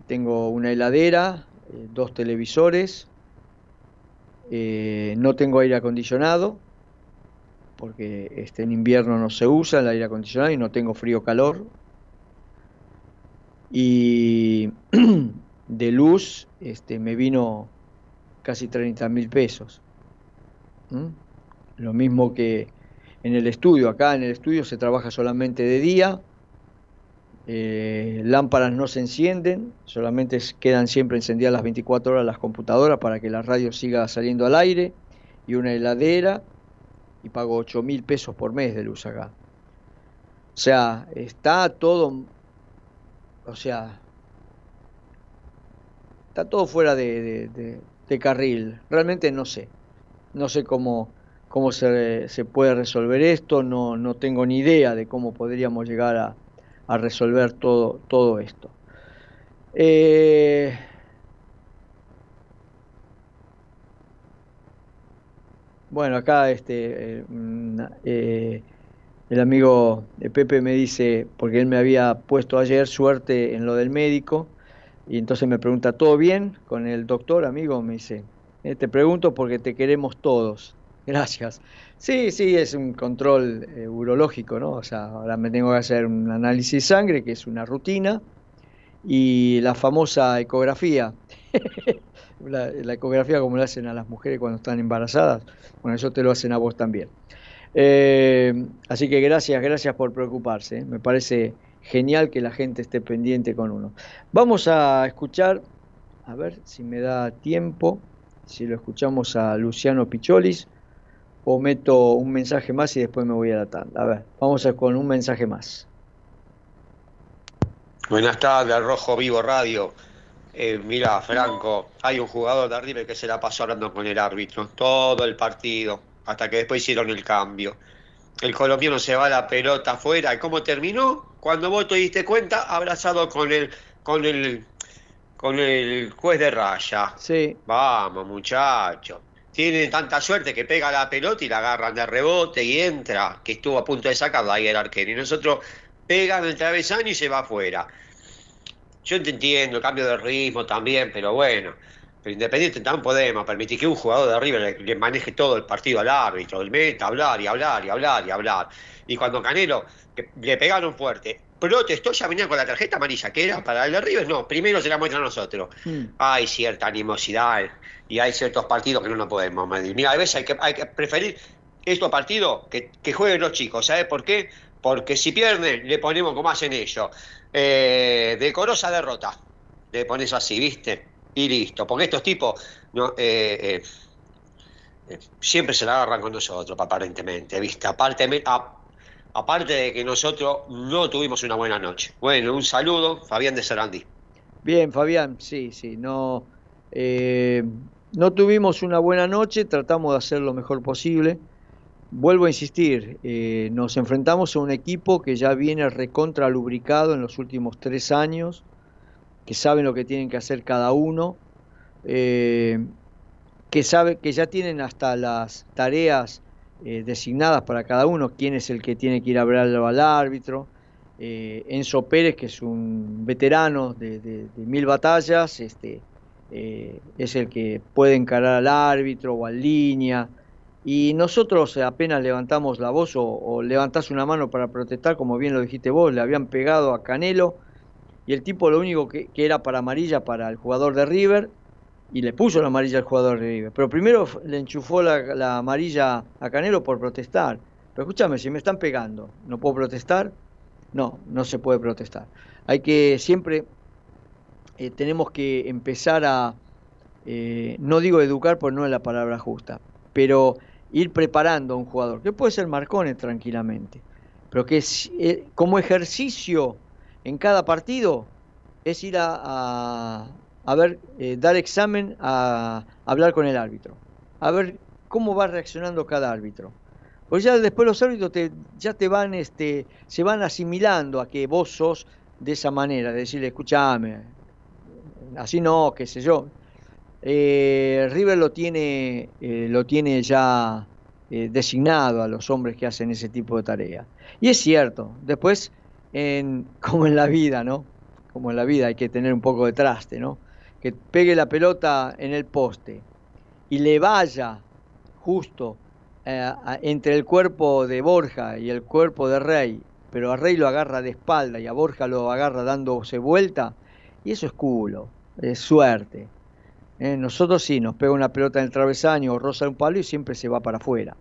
Tengo una heladera, dos televisores. no tengo aire acondicionado porque este, en invierno no se usa el aire acondicionado y no tengo frío calor. Y de luz este, me vino casi 30 mil pesos. Lo mismo que en el estudio. Acá en el estudio se trabaja solamente de día. eh, lámparas no se encienden, solamente quedan siempre encendidas las 24 horas las computadoras para que la radio siga saliendo al aire. Y una heladera y pago 8 mil pesos por mes de luz acá. O sea, está todo, o sea, está todo fuera de, carril. Realmente no sé, no sé cómo, cómo se, se puede resolver esto, no, no tengo ni idea de cómo podríamos llegar a, a resolver todo, todo esto. Eh, bueno, acá este, eh, mm, eh, el amigo de Pepe me dice, porque él me había puesto ayer suerte en lo del médico, y entonces me pregunta, ¿todo bien con el doctor, amigo? Me dice, "Eh, te pregunto porque te queremos todos. Gracias. Sí, sí, es un control eh, urológico, ¿no? O sea, ahora me tengo que hacer un análisis de sangre, que es una rutina, y la famosa ecografía. la, la ecografía como le hacen a las mujeres cuando están embarazadas, bueno, eso te lo hacen a vos también. Eh, así que gracias, gracias por preocuparse. ¿eh? Me parece genial que la gente esté pendiente con uno. Vamos a escuchar, a ver si me da tiempo, si lo escuchamos a Luciano Picholis o meto un mensaje más y después me voy a la tanda. A ver, vamos a con un mensaje más. Buenas tardes, Rojo Vivo Radio. Eh, mira, Franco, hay un jugador de River que se la pasó hablando con el árbitro todo el partido, hasta que después hicieron el cambio. El colombiano se va la pelota afuera. ¿Y cómo terminó? Cuando vos te diste cuenta, abrazado con el, con el, con el juez de raya. Sí. Vamos, muchacho. Tiene tanta suerte que pega la pelota y la agarran de rebote y entra, que estuvo a punto de sacarla ahí el arquero. Y nosotros pegan el travesaño y se va afuera. Yo te entiendo, cambio de ritmo también, pero bueno. Pero Independiente también podemos permitir que un jugador de River le, le maneje todo el partido al árbitro, el meta, hablar y hablar y hablar y hablar. Y cuando Canelo que le pegaron fuerte, protestó, ya venía con la tarjeta amarilla, que era para el de River, no, primero se la muestra a nosotros. Hay cierta animosidad y hay ciertos partidos que no nos podemos medir. Mira, a veces hay que, hay que preferir estos partidos que, que jueguen los chicos, ¿sabes por qué? Porque si pierden, le ponemos como hacen ellos. Eh, decorosa derrota. Le pones así, ¿viste? Y listo. Porque estos tipos eh, eh, eh, siempre se la agarran con nosotros, aparentemente, ¿viste? Aparte, aparte de que nosotros no tuvimos una buena noche. Bueno, un saludo, Fabián de Sarandí. Bien, Fabián, sí, sí, no, no tuvimos una buena noche, tratamos de hacer lo mejor posible. Vuelvo a insistir, eh, nos enfrentamos a un equipo que ya viene recontra lubricado en los últimos tres años, que saben lo que tienen que hacer cada uno, eh, que sabe que ya tienen hasta las tareas eh, designadas para cada uno, quién es el que tiene que ir a hablar al árbitro. Enzo Pérez, que es un veterano de, de- mil batallas, este, es el que puede encarar al árbitro o al línea. Y nosotros apenas levantamos la voz o, o levantás una mano para protestar, como bien lo dijiste vos, le habían pegado a Canelo y el tipo lo único que, era para amarilla para el jugador de River y le puso la amarilla al jugador de River. Pero primero le enchufó la, la amarilla a Canelo por protestar. Pero escúchame, si me están pegando, ¿no puedo protestar? No, no se puede protestar. Hay que siempre, eh, tenemos que empezar a, eh, no digo educar porque no es la palabra justa, pero ir preparando a un jugador, que puede ser Marcone tranquilamente, pero que eh, como ejercicio en cada partido es ir a ver, eh, dar examen a, hablar con el árbitro, a ver cómo va reaccionando cada árbitro. Pues ya después los árbitros te, ya te van, este, se van asimilando a que vos sos de esa manera, de decirle, escúchame, así no, qué sé yo. Eh, River lo tiene, eh, lo tiene ya eh, designado a los hombres que hacen ese tipo de tareas. Y es cierto, después, en, como en la vida, ¿no? Como en la vida hay que tener un poco de traste, ¿no? Que pegue la pelota en el poste y le vaya justo eh, entre el cuerpo de Borja y el cuerpo de Rey, pero a Rey lo agarra de espalda y a Borja lo agarra dándose vuelta, y eso es culo, es suerte. Eh, nosotros sí, nos pega una pelota en el travesaño o roza un palo y siempre se va para afuera.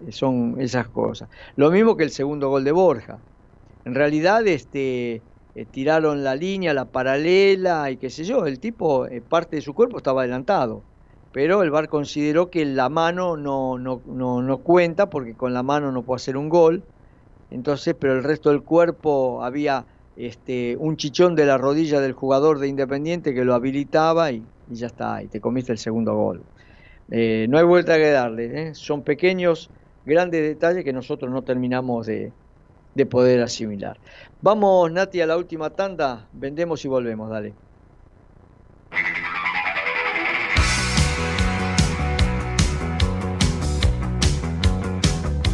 Eh, son esas cosas. Lo mismo que el segundo gol de Borja. En realidad, este, eh, tiraron la línea, la paralela y qué sé yo. El tipo, eh, parte de su cuerpo estaba adelantado. Pero el VAR consideró que la mano no, no, no, no cuenta porque con la mano no puede hacer un gol. Entonces, pero el resto del cuerpo había este, un chichón de la rodilla del jugador de Independiente que lo habilitaba y, y ya está, y te comiste el segundo gol. Eh, no hay vuelta que darle, ¿eh? son pequeños, grandes detalles que nosotros no terminamos de, de poder asimilar. Vamos, Nati, a la última tanda, vendemos y volvemos, dale.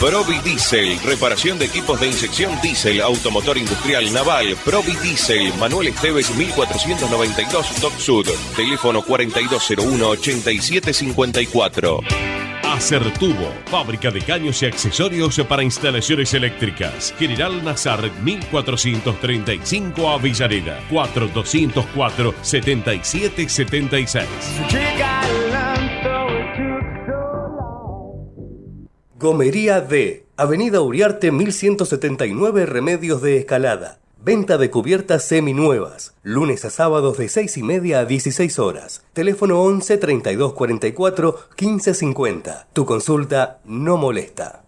Provi Diesel, reparación de equipos de inyección diésel, automotor industrial naval, Provi Diesel, Manuel Esteves 1492 Doc Sud, teléfono 4201-8754. Acertubo, fábrica de caños y accesorios para instalaciones eléctricas. General Nazar 1435 Avellaneda, 4204-7776. Gomería D, Avenida Uriarte 1179 Remedios de Escalada. Venta de cubiertas seminuevas. Lunes a sábados de 6 y media a 16 horas. Teléfono 11 32 44 15 50. Tu consulta no molesta.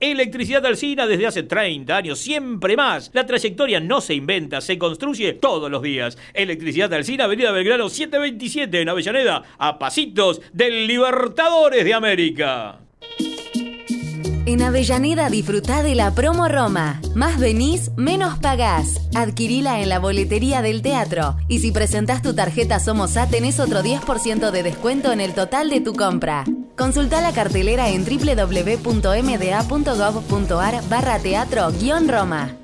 Electricidad Alcina desde hace 30 años, siempre más. La trayectoria no se inventa, se construye todos los días. Electricidad Alcina, Avenida Belgrano 727 en Avellaneda, a pasitos del Libertadores de América. En Avellaneda disfrutá de la promo Roma. Más venís, menos pagás. Adquirila en la boletería del teatro. Y si presentás tu tarjeta Somos A, tenés otro 10% de descuento en el total de tu compra. Consulta la cartelera en www.mda.gov.ar barra teatro-roma.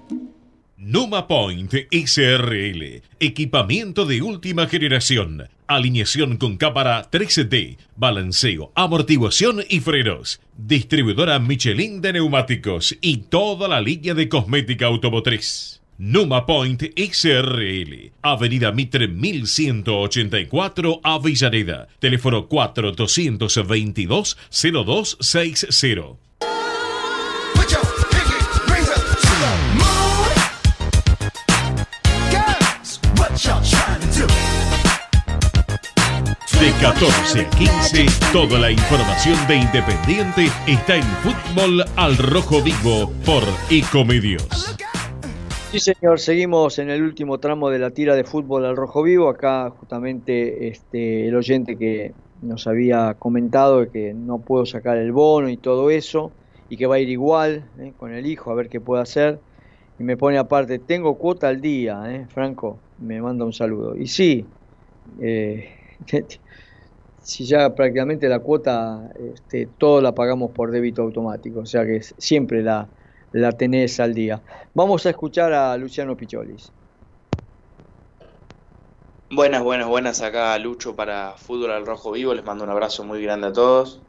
Numa Point SRL. Equipamiento de última generación. Alineación con cámara 3D. Balanceo, amortiguación y frenos. Distribuidora Michelin de neumáticos y toda la línea de cosmética automotriz. Numa Point XRL, Avenida Mitre 1184, Avellaneda. Teléfono 4222 0260. De 14 a 15, toda la información de Independiente está en Fútbol al Rojo Vivo por Ecomedios. Sí, señor, seguimos en el último tramo de la tira de fútbol al rojo vivo. Acá justamente este, el oyente que nos había comentado que no puedo sacar el bono y todo eso, y que va a ir igual eh, con el hijo a ver qué puede hacer. Y me pone aparte, tengo cuota al día, eh, Franco, me manda un saludo. Y sí, eh, si ya prácticamente la cuota, este, todo la pagamos por débito automático, o sea que siempre la, la tenés al día. Vamos a escuchar a Luciano Picholis. Buenas, buenas, buenas. Acá Lucho para Fútbol al Rojo Vivo. Les mando un abrazo muy grande a todos.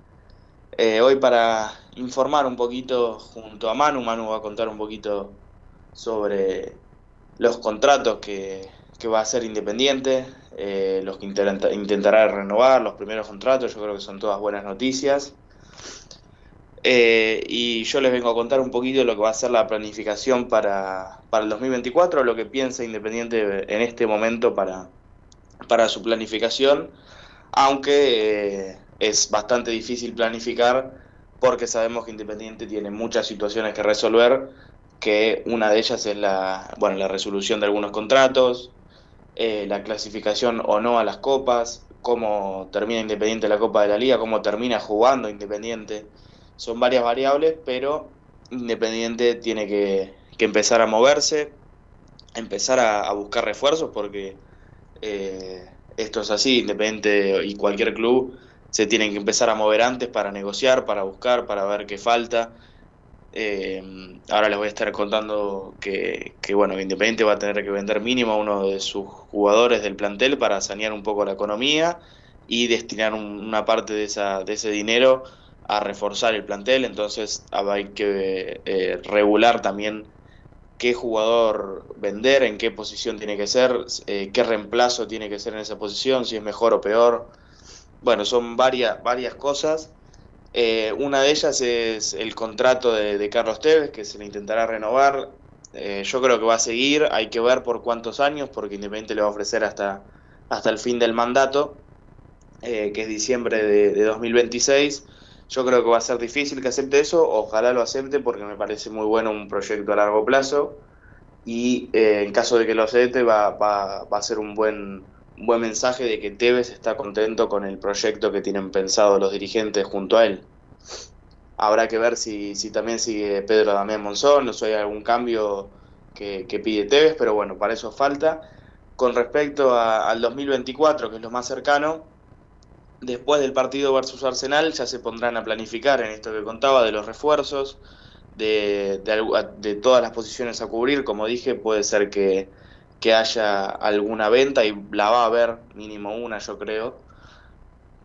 Eh, hoy para informar un poquito junto a Manu, Manu va a contar un poquito sobre los contratos que, que va a hacer Independiente, eh, los que intenta- intentará renovar, los primeros contratos, yo creo que son todas buenas noticias. Eh, y yo les vengo a contar un poquito lo que va a ser la planificación para, para el 2024, lo que piensa Independiente en este momento para, para su planificación, aunque eh, es bastante difícil planificar porque sabemos que Independiente tiene muchas situaciones que resolver, que una de ellas es la, bueno, la resolución de algunos contratos, eh, la clasificación o no a las copas, cómo termina Independiente la Copa de la Liga, cómo termina jugando Independiente. Son varias variables, pero Independiente tiene que, que empezar a moverse, empezar a, buscar refuerzos, porque eh, esto es así, Independiente y cualquier club se tienen que empezar a mover antes para negociar, para buscar, para ver qué falta. Eh, ahora les voy a estar contando que, que, bueno, Independiente va a tener que vender mínimo a uno de sus jugadores del plantel para sanear un poco la economía y destinar un- una parte de, esa, de ese dinero a reforzar el plantel. Entonces hay que eh, regular también qué jugador vender, en qué posición tiene que ser, eh, qué reemplazo tiene que ser en esa posición, si es mejor o peor. Bueno, son varias, varias cosas. Eh, una de ellas es el contrato de, Carlos Tevez, que se le intentará renovar. Eh, yo creo que va a seguir, hay que ver por cuántos años, porque Independiente le va a ofrecer hasta, hasta el fin del mandato, eh, que es diciembre de, de 2026. Yo creo que va a ser difícil que acepte eso, ojalá lo acepte porque me parece muy bueno un proyecto a largo plazo y eh, en caso de que lo acepte va, va, va a ser un buen, un buen mensaje de que Tevez está contento con el proyecto que tienen pensado los dirigentes junto a él. Habrá que ver si, si también sigue Pedro Damián Monzón o si hay algún cambio que, que pide Tevez, pero bueno, para eso falta. Con respecto a- al 2024, que es lo más cercano, después del partido versus Arsenal ya se pondrán a planificar en esto que contaba de los refuerzos, de, de todas las posiciones a cubrir. Como dije, puede ser que, que haya alguna venta y la va a haber, mínimo una, yo creo.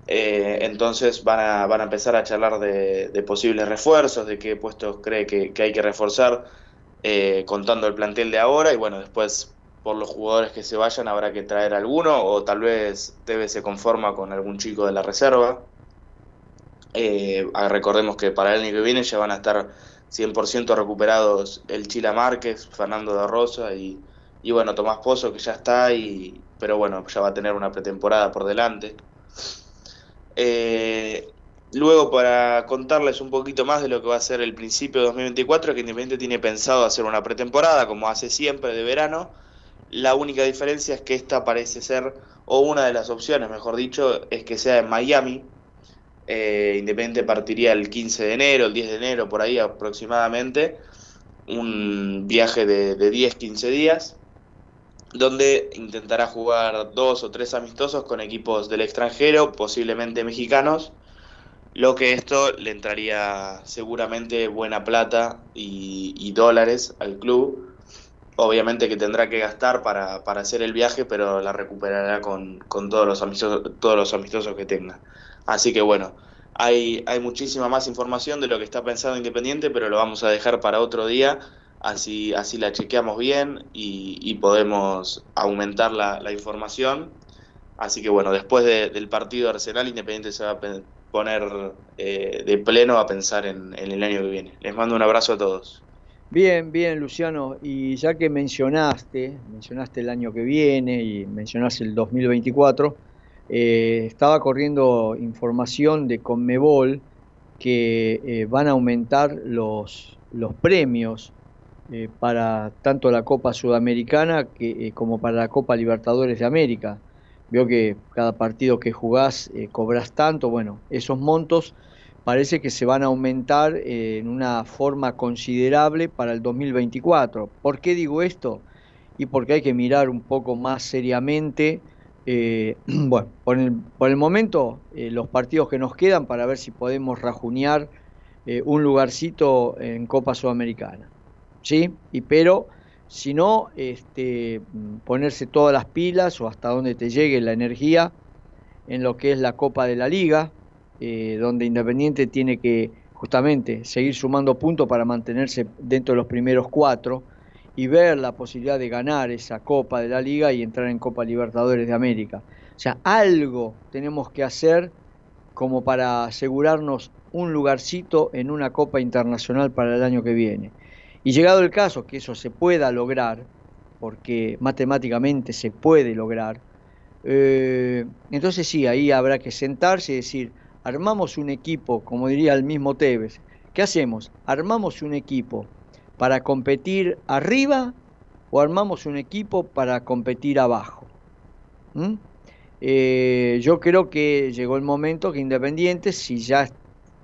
Eh, entonces van a, van a empezar a charlar de, posibles refuerzos, de qué puestos cree que, que hay que reforzar, eh, contando el plantel de ahora. Y bueno, después por los jugadores que se vayan habrá que traer alguno, o tal vez Tevez se conforma con algún chico de la reserva. Eh, ah, recordemos que para el año que viene ya van a estar 100% recuperados el Chila Márquez, Fernando de Rosa y, y bueno, Tomás Pozo que ya está, y, pero bueno, ya va a tener una pretemporada por delante. Eh, luego, para contarles un poquito más de lo que va a ser el principio de 2024, que Independiente tiene pensado hacer una pretemporada, como hace siempre, de verano. La única diferencia es que esta parece ser, o una de las opciones, mejor dicho, es que sea en Miami. Eh, Independiente partiría el 15 de enero, el 10 de enero, por ahí aproximadamente. Un viaje de, de 10-15 días donde intentará jugar dos o tres amistosos con equipos del extranjero, posiblemente mexicanos, lo que esto le entraría seguramente buena plata y, dólares al club. Obviamente que tendrá que gastar para, para hacer el viaje, pero la recuperará con, con todos, los amistosos, todos los amistosos que tenga. Así que bueno, hay, hay muchísima más información de lo que está pensando Independiente, pero lo vamos a dejar para otro día así, así la chequeamos bien y, podemos aumentar la, la información. Así que bueno, después de- del partido Arsenal, Independiente se va a poner eh, de pleno a pensar en, en el año que viene. Les mando un abrazo a todos. Bien, bien, Luciano. Y ya que mencionaste, mencionaste el año que viene y mencionaste el 2024, eh, estaba corriendo información de Conmebol que eh, van a aumentar los, los premios eh, para tanto la Copa Sudamericana que, eh, como para la Copa Libertadores de América. Veo que cada partido que jugás eh, cobras tanto, bueno, esos montos parece que se van a aumentar en una forma considerable para el 2024. ¿Por qué digo esto? Y porque hay que mirar un poco más seriamente, bueno, por el, por el momento, los partidos que nos quedan para ver si podemos rajunear un lugarcito en Copa Sudamericana. ¿Sí? Y pero, si no, este, ponerse todas las pilas o hasta donde te llegue la energía en lo que es la Copa de la Liga, eh, donde Independiente tiene que justamente seguir sumando puntos para mantenerse dentro de los primeros cuatro y ver la posibilidad de ganar esa Copa de la Liga y entrar en Copa Libertadores de América. O sea, algo tenemos que hacer como para asegurarnos un lugarcito en una Copa Internacional para el año que viene. Y llegado el caso que eso se pueda lograr, porque matemáticamente se puede lograr, eh, entonces sí, ahí habrá que sentarse y decir, armamos un equipo, como diría el mismo Tevez, ¿qué hacemos? ¿Armamos un equipo para competir arriba o armamos un equipo para competir abajo? ¿Mm? Eh, yo creo que llegó el momento que Independiente, si ya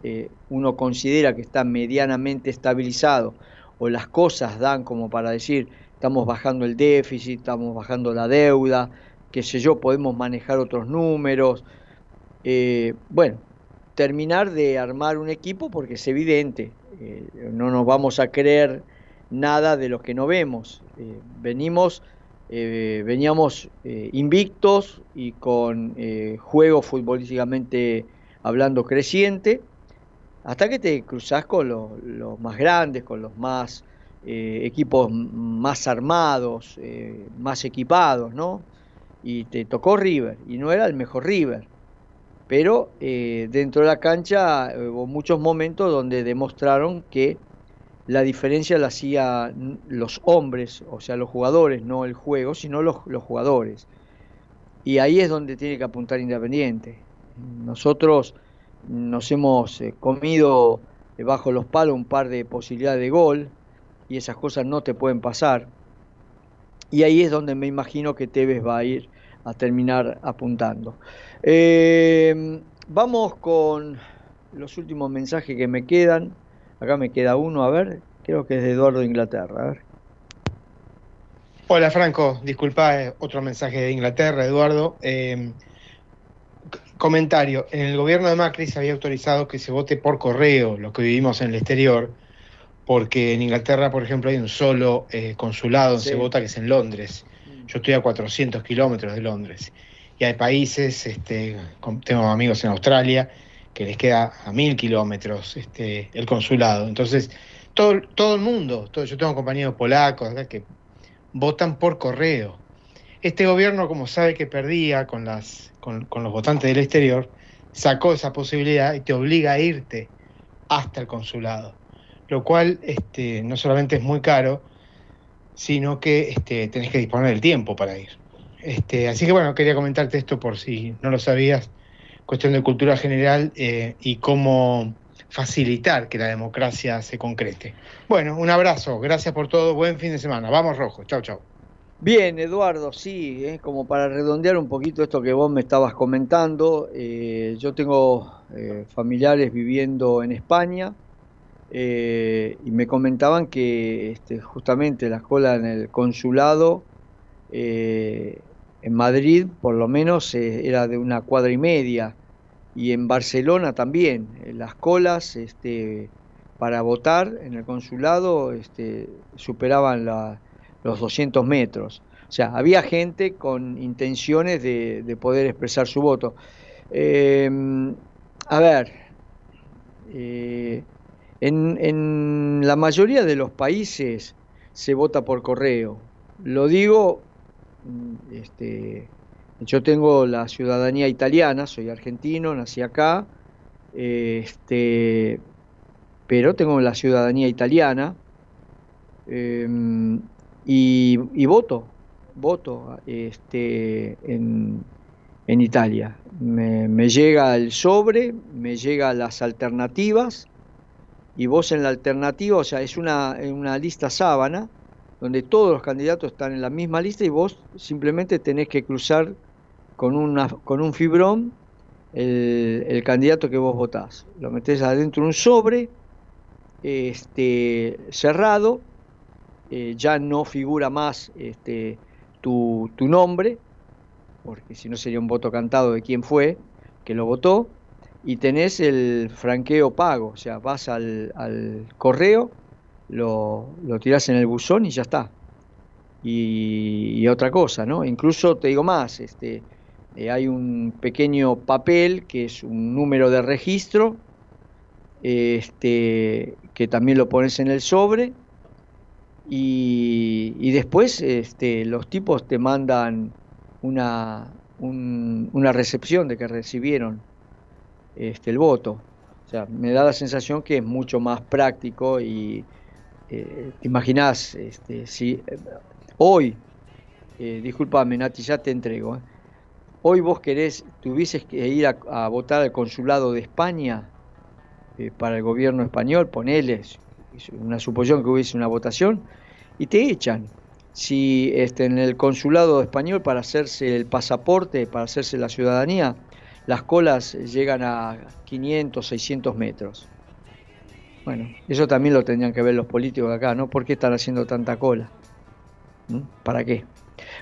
eh, uno considera que está medianamente estabilizado o las cosas dan como para decir, estamos bajando el déficit, estamos bajando la deuda, qué sé yo, podemos manejar otros números. Eh, bueno, terminar de armar un equipo porque es evidente, eh, no nos vamos a creer nada de lo que no vemos. Eh, venimos, eh, veníamos invictos y con juego futbolísticamente hablando creciente, hasta que te cruzas con los, más grandes, con los más eh, equipos más armados, eh, más equipados, ¿no? Y te tocó River, y no era el mejor River, pero eh, dentro de la cancha hubo muchos momentos donde demostraron que la diferencia la hacían los hombres, o sea, los jugadores, no el juego, sino los jugadores. Y ahí es donde tiene que apuntar Independiente. Nosotros nos hemos eh, comido bajo los palos un par de posibilidades de gol y esas cosas no te pueden pasar. Y ahí es donde me imagino que Tevez va a ir a terminar apuntando. Eh, vamos con los últimos mensajes que me quedan. Acá me queda uno, a ver, creo que es de Eduardo de Inglaterra. A ver. Hola Franco, disculpa, eh, otro mensaje de Inglaterra, Eduardo. C- comentario, en el gobierno de Macri se había autorizado que se vote por correo, lo que vivimos en el exterior, porque en Inglaterra, por ejemplo, hay un solo eh, consulado donde Sí. se vota que es en Londres. Yo estoy a 400 kilómetros de Londres. Y hay países, este, con- tengo amigos en Australia, que les queda a mil kilómetros este, el consulado. Entonces, todo, todo el mundo, todo, yo tengo compañeros polacos que votan por correo. Este gobierno, como sabe que perdía con, las, con, los votantes del exterior, sacó esa posibilidad y te obliga a irte hasta el consulado. Lo cual este, no solamente es muy caro, sino que este, tenés que disponer del tiempo para ir. Este, así que bueno, quería comentarte esto por si no lo sabías, cuestión de cultura general eh, y cómo facilitar que la democracia se concrete. Bueno, un abrazo, gracias por todo, buen fin de semana. Vamos rojo, chau chau. Bien, Eduardo, sí, como para redondear un poquito esto que vos me estabas comentando, eh, yo tengo eh, familiares viviendo en España eh, y me comentaban que este, justamente la cola en el consulado en Madrid por lo menos era de una cuadra y media. Y en Barcelona también, las colas este, para votar en el consulado este, superaban la- los 200 metros. O sea, había gente con intenciones de, de poder expresar su voto. Eh, a ver, eh, en, la mayoría de los países se vota por correo. Lo digo, mm, este, yo tengo la ciudadanía italiana, soy argentino, nací acá, este, pero tengo la ciudadanía italiana em, y, voto, voto este, en, en Italia. Me, llega el sobre, me llegan las alternativas y vos en la alternativa, o sea, es una, una lista sábana donde todos los candidatos están en la misma lista y vos simplemente tenés que cruzar con, una, con un fibrón el, candidato que vos votás. Lo metés adentro de un sobre este, cerrado, eh, ya no figura más este, tu, nombre, porque si no sería un voto cantado de quién fue que lo votó, y tenés el franqueo pago, o sea, vas al, correo, lo, lo tirás en el buzón y ya está. Y, y otra cosa, ¿no? Incluso te digo más, este, eh, hay un pequeño papel que es un número de registro, este, que también lo pones en el sobre, y, y después este, los tipos te mandan una, un- una recepción de que recibieron este, el voto. O sea, me da la sensación que es mucho más práctico y eh, te imaginás, este, si hoy, eh, discúlpame Nati, ya te entrego, eh, hoy vos querés, tuvieses que ir a, a votar al consulado de España eh, para el gobierno español, poneles, es una suposición que hubiese una votación, y te echan. Si este, en el consulado español para hacerse el pasaporte, para hacerse la ciudadanía, las colas llegan a 500, 600 metros. Bueno, eso también lo tendrían que ver los políticos de acá, ¿no? ¿Por qué están haciendo tanta cola? ¿Mm? ¿Para qué?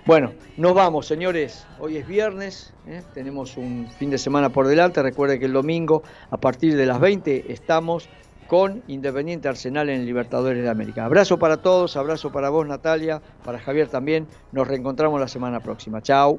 Bueno, nos vamos, señores. Hoy es viernes, ¿eh? tenemos un fin de semana por delante. Recuerde que el domingo, a partir de las 20, estamos con Independiente Arsenal en Libertadores de América. Abrazo para todos, abrazo para vos, Natalia, para Javier también. Nos reencontramos la semana próxima. Chao.